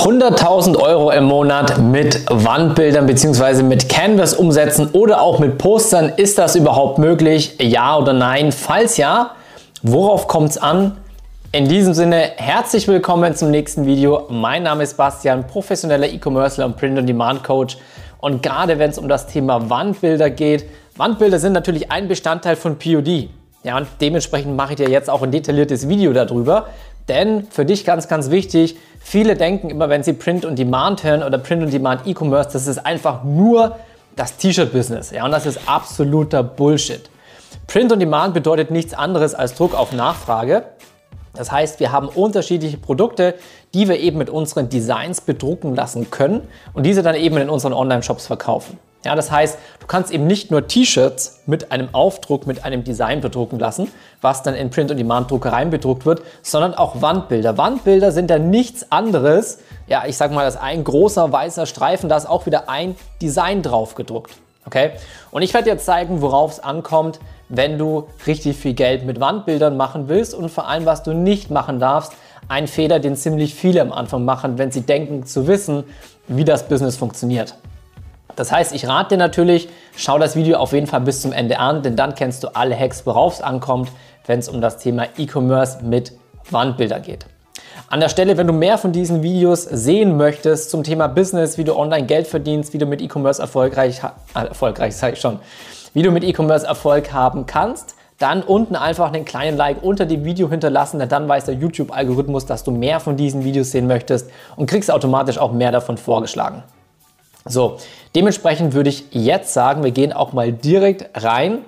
100.000 Euro im Monat mit Wandbildern bzw. mit Canvas umsetzen oder auch mit Postern. Ist das überhaupt möglich? Ja oder nein? Falls ja, worauf kommt es an? In diesem Sinne, herzlich willkommen zum nächsten Video. Mein Name ist Bastian, professioneller E-Commercer und Print-on-Demand-Coach. Und gerade wenn es um das Thema Wandbilder geht, Wandbilder sind natürlich ein Bestandteil von POD. Ja, und dementsprechend mache ich dir jetzt auch ein detailliertes Video darüber. Denn für dich ganz, ganz wichtig, viele denken immer, wenn sie Print on Demand hören oder Print on Demand E-Commerce, das ist einfach nur das T-Shirt-Business. Ja, und das ist absoluter Bullshit. Print on Demand bedeutet nichts anderes als Druck auf Nachfrage. Das heißt, wir haben unterschiedliche Produkte, die wir eben mit unseren Designs bedrucken lassen können und diese dann eben in unseren Online-Shops verkaufen. Ja, das heißt, du kannst eben nicht nur T-Shirts mit einem Aufdruck, mit einem Design bedrucken lassen, was dann in Print-on-Demand-Druckereien bedruckt wird, sondern auch Wandbilder. Wandbilder sind ja nichts anderes, ja, ich sag mal, das ein großer weißer Streifen, da ist auch wieder ein Design drauf gedruckt. Okay? Und ich werde dir zeigen, worauf es ankommt, wenn du richtig viel Geld mit Wandbildern machen willst und vor allem, was du nicht machen darfst. Ein Fehler, den ziemlich viele am Anfang machen, wenn sie denken zu wissen, wie das Business funktioniert. Das heißt, ich rate dir natürlich, schau das Video auf jeden Fall bis zum Ende an, denn dann kennst du alle Hacks, worauf es ankommt, wenn es um das Thema E-Commerce mit Wandbilder geht. An der Stelle, wenn du mehr von diesen Videos sehen möchtest zum Thema Business, wie du online Geld verdienst, wie du mit E-Commerce erfolgreich, äh, erfolgreich sage ich schon, wie du mit E-Commerce Erfolg haben kannst, dann unten einfach einen kleinen Like unter dem Video hinterlassen, denn dann weiß der YouTube-Algorithmus, dass du mehr von diesen Videos sehen möchtest und kriegst automatisch auch mehr davon vorgeschlagen. So, dementsprechend würde ich jetzt sagen, wir gehen auch mal direkt rein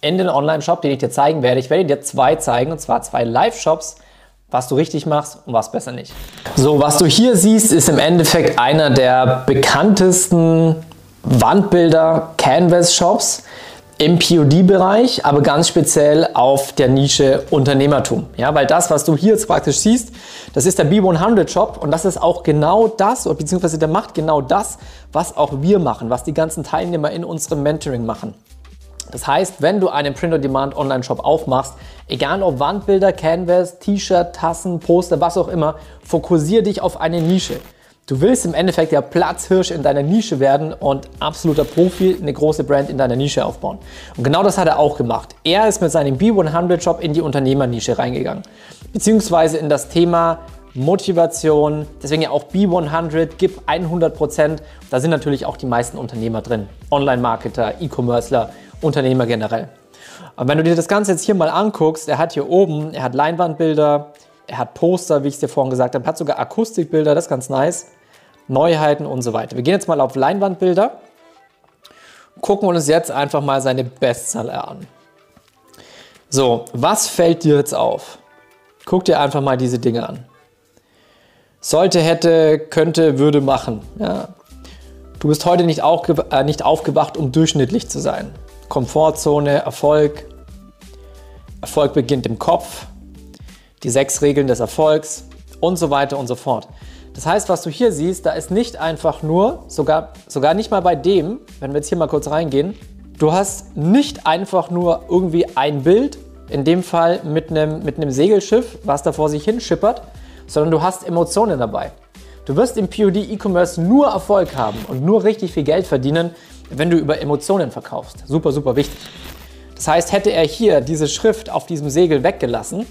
in den Online-Shop, den ich dir zeigen werde. Ich werde dir zwei zeigen, und zwar zwei Live-Shops, was du richtig machst und was besser nicht. So, was du hier siehst, ist im Endeffekt einer der bekanntesten Wandbilder Canvas-Shops im POD-Bereich, aber ganz speziell auf der Nische Unternehmertum. Ja, weil das, was du hier jetzt praktisch siehst, das ist der B100 Shop und das ist auch genau das, beziehungsweise der macht genau das, was auch wir machen, was die ganzen Teilnehmer in unserem Mentoring machen. Das heißt, wenn du einen Print-on-Demand Online-Shop aufmachst, egal ob Wandbilder, Canvas, T-Shirt, Tassen, Poster, was auch immer, fokussiere dich auf eine Nische. Du willst im Endeffekt der Platzhirsch in deiner Nische werden und absoluter Profi, eine große Brand in deiner Nische aufbauen. Und genau das hat er auch gemacht. Er ist mit seinem B100 Shop in die Unternehmernische reingegangen, beziehungsweise in das Thema Motivation, deswegen ja auch B100, gib 100 Prozent. Da sind natürlich auch die meisten Unternehmer drin. Online-Marketer, E-Commercer, Unternehmer generell. Aber wenn du dir das Ganze jetzt hier mal anguckst, er hat hier oben, er hat Leinwandbilder, er hat Poster, wie ich es dir vorhin gesagt habe, hat sogar Akustikbilder, das ist ganz nice. Neuheiten und so weiter. Wir gehen jetzt mal auf Leinwandbilder, gucken uns jetzt einfach mal seine Bestseller an. So, was fällt dir jetzt auf? Guck dir einfach mal diese Dinge an. Sollte, hätte, könnte, würde machen. Ja. Du bist heute nicht, äh, nicht aufgewacht, um durchschnittlich zu sein. Komfortzone, Erfolg. Erfolg beginnt im Kopf. Die sechs Regeln des Erfolgs und so weiter und so fort. Das heißt, was du hier siehst, da ist nicht einfach nur, sogar, sogar nicht mal bei dem, wenn wir jetzt hier mal kurz reingehen, du hast nicht einfach nur irgendwie ein Bild, in dem Fall mit einem, mit einem Segelschiff, was da vor sich hin schippert, sondern du hast Emotionen dabei. Du wirst im POD E-Commerce nur Erfolg haben und nur richtig viel Geld verdienen, wenn du über Emotionen verkaufst. Super, super wichtig. Das heißt, hätte er hier diese Schrift auf diesem Segel weggelassen,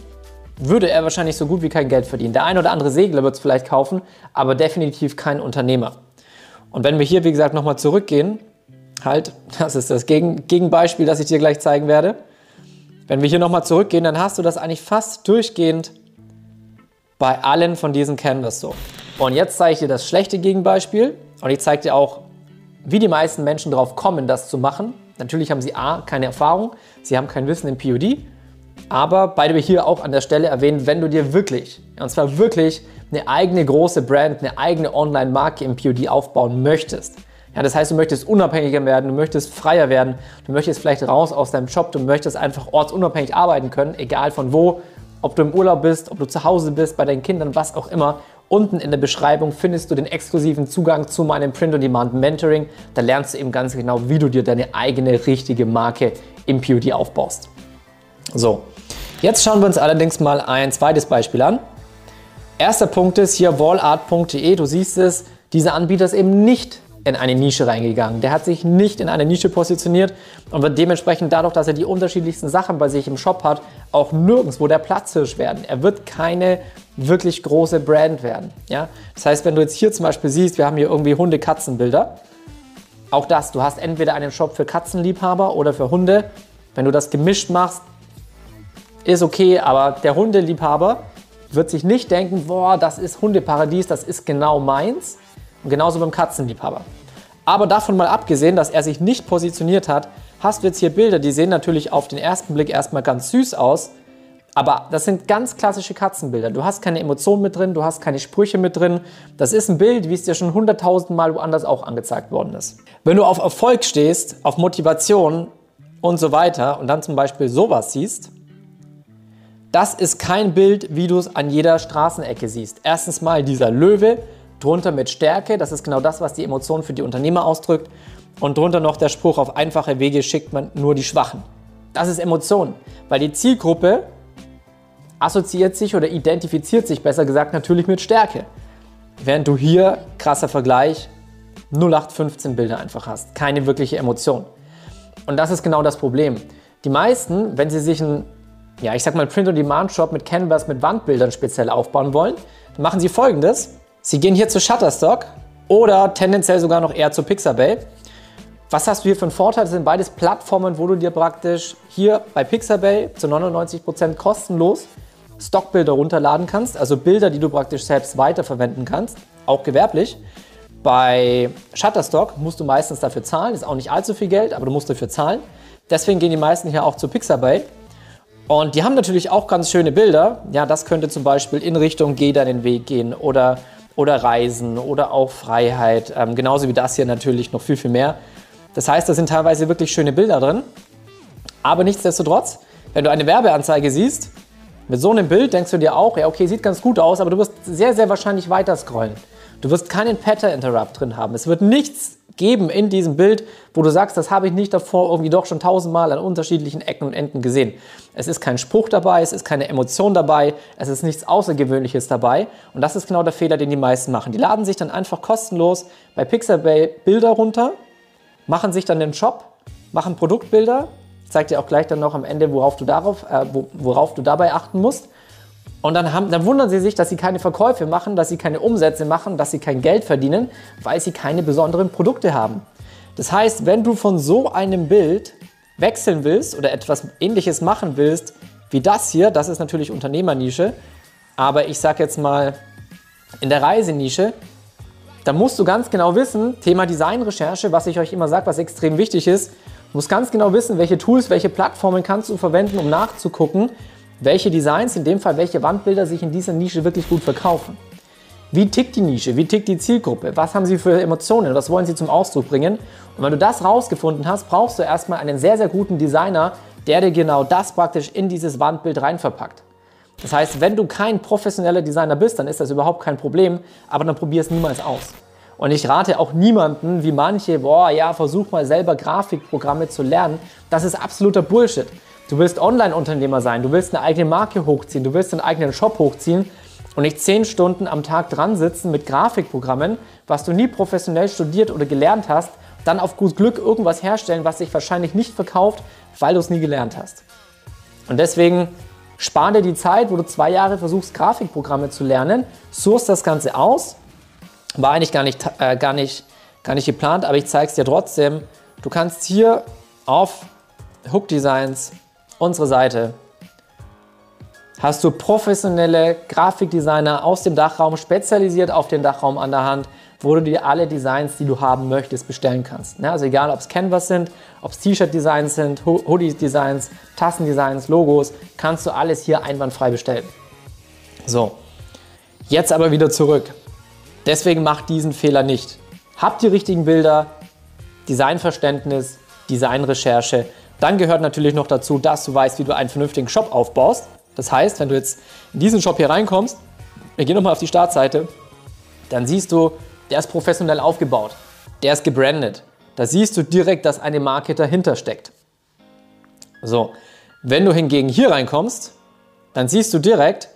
würde er wahrscheinlich so gut wie kein Geld verdienen. Der ein oder andere Segler wird es vielleicht kaufen, aber definitiv kein Unternehmer. Und wenn wir hier, wie gesagt, nochmal zurückgehen, halt, das ist das Gegen Gegenbeispiel, das ich dir gleich zeigen werde. Wenn wir hier nochmal zurückgehen, dann hast du das eigentlich fast durchgehend bei allen von diesen Canvas so. Und jetzt zeige ich dir das schlechte Gegenbeispiel und ich zeige dir auch, wie die meisten Menschen darauf kommen, das zu machen. Natürlich haben sie A, keine Erfahrung, sie haben kein Wissen im POD aber beide wir hier auch an der Stelle erwähnen, wenn du dir wirklich, und zwar wirklich eine eigene große Brand, eine eigene Online-Marke im POD aufbauen möchtest. Ja, das heißt, du möchtest unabhängiger werden, du möchtest freier werden, du möchtest vielleicht raus aus deinem Job, du möchtest einfach ortsunabhängig arbeiten können, egal von wo, ob du im Urlaub bist, ob du zu Hause bist, bei deinen Kindern, was auch immer. Unten in der Beschreibung findest du den exklusiven Zugang zu meinem Print-on-Demand Mentoring. Da lernst du eben ganz genau, wie du dir deine eigene richtige Marke im POD aufbaust. So, Jetzt schauen wir uns allerdings mal ein zweites Beispiel an. Erster Punkt ist hier wallart.de. Du siehst es, dieser Anbieter ist eben nicht in eine Nische reingegangen. Der hat sich nicht in eine Nische positioniert und wird dementsprechend dadurch, dass er die unterschiedlichsten Sachen bei sich im Shop hat, auch nirgendwo der Platzhirsch werden. Er wird keine wirklich große Brand werden. Ja? Das heißt, wenn du jetzt hier zum Beispiel siehst, wir haben hier irgendwie Hunde-Katzen-Bilder. Auch das, du hast entweder einen Shop für Katzenliebhaber oder für Hunde. Wenn du das gemischt machst, ist okay, aber der Hundeliebhaber wird sich nicht denken, boah, das ist Hundeparadies, das ist genau meins. Und genauso beim Katzenliebhaber. Aber davon mal abgesehen, dass er sich nicht positioniert hat, hast du jetzt hier Bilder, die sehen natürlich auf den ersten Blick erstmal ganz süß aus. Aber das sind ganz klassische Katzenbilder. Du hast keine Emotionen mit drin, du hast keine Sprüche mit drin. Das ist ein Bild, wie es dir schon hunderttausend Mal woanders auch angezeigt worden ist. Wenn du auf Erfolg stehst, auf Motivation und so weiter und dann zum Beispiel sowas siehst, das ist kein Bild, wie du es an jeder Straßenecke siehst. Erstens mal dieser Löwe, drunter mit Stärke, das ist genau das, was die Emotion für die Unternehmer ausdrückt. Und drunter noch der Spruch, auf einfache Wege schickt man nur die Schwachen. Das ist Emotion, weil die Zielgruppe assoziiert sich oder identifiziert sich besser gesagt natürlich mit Stärke. Während du hier, krasser Vergleich, 0815 Bilder einfach hast, keine wirkliche Emotion. Und das ist genau das Problem. Die meisten, wenn sie sich ein ja, ich sag mal, Print-on-Demand-Shop mit Canvas mit Wandbildern speziell aufbauen wollen, dann machen Sie folgendes. Sie gehen hier zu Shutterstock oder tendenziell sogar noch eher zu Pixabay. Was hast du hier für einen Vorteil? Das sind beides Plattformen, wo du dir praktisch hier bei Pixabay zu 99% kostenlos Stockbilder runterladen kannst, also Bilder, die du praktisch selbst weiterverwenden kannst, auch gewerblich. Bei Shutterstock musst du meistens dafür zahlen, ist auch nicht allzu viel Geld, aber du musst dafür zahlen. Deswegen gehen die meisten hier auch zu Pixabay. Und die haben natürlich auch ganz schöne Bilder. Ja, das könnte zum Beispiel in Richtung Geh deinen Weg gehen oder, oder Reisen oder auch Freiheit. Ähm, genauso wie das hier natürlich noch viel, viel mehr. Das heißt, da sind teilweise wirklich schöne Bilder drin. Aber nichtsdestotrotz, wenn du eine Werbeanzeige siehst, mit so einem Bild denkst du dir auch, ja, okay, sieht ganz gut aus, aber du wirst sehr, sehr wahrscheinlich weiter scrollen. Du wirst keinen Pattern-Interrupt drin haben. Es wird nichts geben in diesem Bild, wo du sagst, das habe ich nicht davor irgendwie doch schon tausendmal an unterschiedlichen Ecken und Enden gesehen. Es ist kein Spruch dabei, es ist keine Emotion dabei, es ist nichts Außergewöhnliches dabei. Und das ist genau der Fehler, den die meisten machen. Die laden sich dann einfach kostenlos bei Pixabay Bilder runter, machen sich dann den Shop, machen Produktbilder. Ich zeige dir auch gleich dann noch am Ende, worauf du, darauf, äh, worauf du dabei achten musst. Und dann, haben, dann wundern sie sich, dass sie keine Verkäufe machen, dass sie keine Umsätze machen, dass sie kein Geld verdienen, weil sie keine besonderen Produkte haben. Das heißt, wenn du von so einem Bild wechseln willst oder etwas ähnliches machen willst wie das hier, das ist natürlich Unternehmernische, aber ich sage jetzt mal in der Reisenische, da musst du ganz genau wissen, Thema Designrecherche, was ich euch immer sage, was extrem wichtig ist, du musst ganz genau wissen, welche Tools, welche Plattformen kannst du verwenden, um nachzugucken, welche Designs, in dem Fall welche Wandbilder sich in dieser Nische wirklich gut verkaufen. Wie tickt die Nische? Wie tickt die Zielgruppe? Was haben sie für Emotionen? Was wollen sie zum Ausdruck bringen? Und wenn du das rausgefunden hast, brauchst du erstmal einen sehr, sehr guten Designer, der dir genau das praktisch in dieses Wandbild rein verpackt. Das heißt, wenn du kein professioneller Designer bist, dann ist das überhaupt kein Problem, aber dann probier es niemals aus. Und ich rate auch niemanden, wie manche, boah, ja, versuch mal selber Grafikprogramme zu lernen. Das ist absoluter Bullshit. Du willst Online-Unternehmer sein, du willst eine eigene Marke hochziehen, du willst einen eigenen Shop hochziehen und nicht zehn Stunden am Tag dran sitzen mit Grafikprogrammen, was du nie professionell studiert oder gelernt hast, dann auf gut Glück irgendwas herstellen, was sich wahrscheinlich nicht verkauft, weil du es nie gelernt hast. Und deswegen spar dir die Zeit, wo du zwei Jahre versuchst, Grafikprogramme zu lernen, source das Ganze aus. War eigentlich gar nicht, äh, gar nicht, gar nicht geplant, aber ich zeige es dir trotzdem. Du kannst hier auf Hook Designs unsere Seite hast du professionelle Grafikdesigner aus dem Dachraum, spezialisiert auf den Dachraum an der Hand, wo du dir alle Designs, die du haben möchtest, bestellen kannst. Also egal, ob es Canvas sind, ob es T-Shirt-Designs sind, Hoodie-Designs, Tassendesigns, Logos, kannst du alles hier einwandfrei bestellen. So, jetzt aber wieder zurück. Deswegen macht diesen Fehler nicht. Habt die richtigen Bilder, Designverständnis, Designrecherche, dann gehört natürlich noch dazu, dass du weißt, wie du einen vernünftigen Shop aufbaust. Das heißt, wenn du jetzt in diesen Shop hier reinkommst, wir gehen nochmal auf die Startseite, dann siehst du, der ist professionell aufgebaut, der ist gebrandet. Da siehst du direkt, dass eine Marke dahinter steckt. So, wenn du hingegen hier reinkommst, dann siehst du direkt,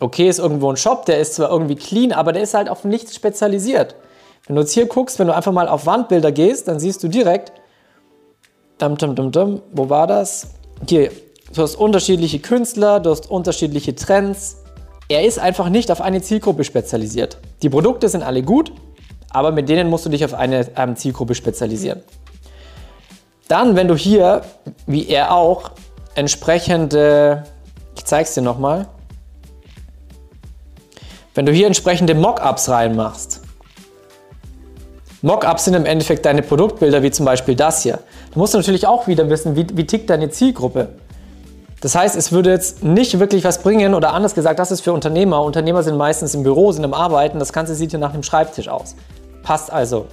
Okay, ist irgendwo ein Shop, der ist zwar irgendwie clean, aber der ist halt auf nichts spezialisiert. Wenn du jetzt hier guckst, wenn du einfach mal auf Wandbilder gehst, dann siehst du direkt, dum, dum, dum, dum, wo war das? Hier, du hast unterschiedliche Künstler, du hast unterschiedliche Trends. Er ist einfach nicht auf eine Zielgruppe spezialisiert. Die Produkte sind alle gut, aber mit denen musst du dich auf eine ähm, Zielgruppe spezialisieren. Dann, wenn du hier, wie er auch, entsprechende, ich zeige es dir nochmal, wenn du hier entsprechende Mockups reinmachst, Mockups sind im Endeffekt deine Produktbilder, wie zum Beispiel das hier. Da musst du natürlich auch wieder wissen, wie, wie tickt deine Zielgruppe. Das heißt, es würde jetzt nicht wirklich was bringen oder anders gesagt, das ist für Unternehmer. Unternehmer sind meistens im Büro, sind im Arbeiten. Das Ganze sieht hier nach einem Schreibtisch aus. Passt also.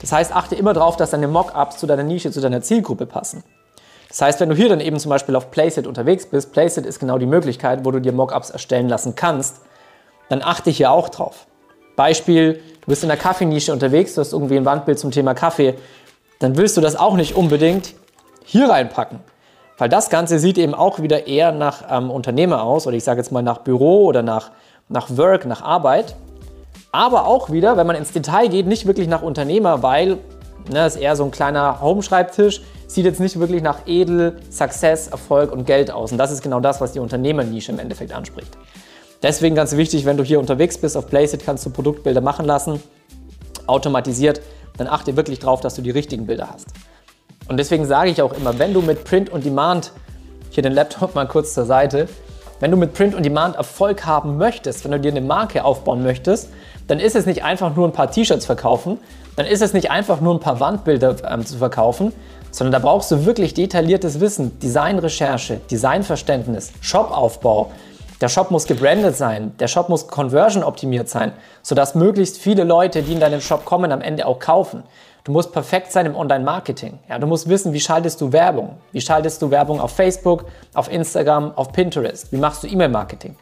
Das heißt, achte immer darauf, dass deine Mockups zu deiner Nische, zu deiner Zielgruppe passen. Das heißt, wenn du hier dann eben zum Beispiel auf Placeit unterwegs bist, Placeit ist genau die Möglichkeit, wo du dir Mockups erstellen lassen kannst, dann achte hier auch drauf. Beispiel, du bist in der Kaffeenische unterwegs, du hast irgendwie ein Wandbild zum Thema Kaffee, dann willst du das auch nicht unbedingt hier reinpacken. Weil das Ganze sieht eben auch wieder eher nach ähm, Unternehmer aus, oder ich sage jetzt mal nach Büro oder nach, nach Work, nach Arbeit. Aber auch wieder, wenn man ins Detail geht, nicht wirklich nach Unternehmer, weil ne, das ist eher so ein kleiner Home-Schreibtisch, sieht jetzt nicht wirklich nach Edel, Success, Erfolg und Geld aus. Und das ist genau das, was die Unternehmernische im Endeffekt anspricht. Deswegen ganz wichtig, wenn du hier unterwegs bist auf Placeit, kannst du Produktbilder machen lassen, automatisiert. Dann achte wirklich darauf, dass du die richtigen Bilder hast. Und deswegen sage ich auch immer, wenn du mit Print on Demand, hier den Laptop mal kurz zur Seite, wenn du mit Print on Demand Erfolg haben möchtest, wenn du dir eine Marke aufbauen möchtest, dann ist es nicht einfach nur ein paar T-Shirts verkaufen, dann ist es nicht einfach nur ein paar Wandbilder ähm, zu verkaufen, sondern da brauchst du wirklich detailliertes Wissen, Designrecherche, Designverständnis, Shopaufbau, der Shop muss gebrandet sein, der Shop muss conversion optimiert sein, sodass möglichst viele Leute, die in deinen Shop kommen, am Ende auch kaufen. Du musst perfekt sein im Online-Marketing. Ja, du musst wissen, wie schaltest du Werbung? Wie schaltest du Werbung auf Facebook, auf Instagram, auf Pinterest? Wie machst du E-Mail-Marketing?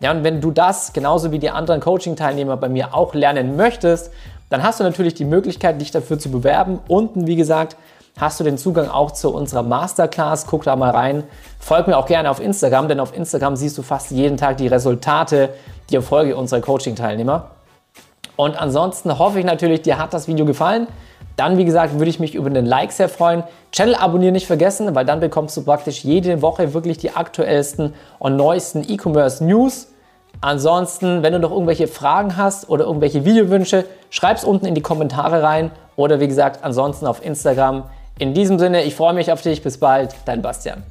Ja, und wenn du das genauso wie die anderen Coaching-Teilnehmer bei mir auch lernen möchtest, dann hast du natürlich die Möglichkeit, dich dafür zu bewerben. Unten, wie gesagt, hast du den Zugang auch zu unserer Masterclass. Guck da mal rein. Folg mir auch gerne auf Instagram, denn auf Instagram siehst du fast jeden Tag die Resultate, die Erfolge unserer Coaching-Teilnehmer. Und ansonsten hoffe ich natürlich, dir hat das Video gefallen. Dann, wie gesagt, würde ich mich über den Like sehr freuen. Channel abonnieren nicht vergessen, weil dann bekommst du praktisch jede Woche wirklich die aktuellsten und neuesten E-Commerce News. Ansonsten, wenn du noch irgendwelche Fragen hast oder irgendwelche Videowünsche, schreib es unten in die Kommentare rein oder wie gesagt, ansonsten auf Instagram in diesem Sinne, ich freue mich auf dich. Bis bald, dein Bastian.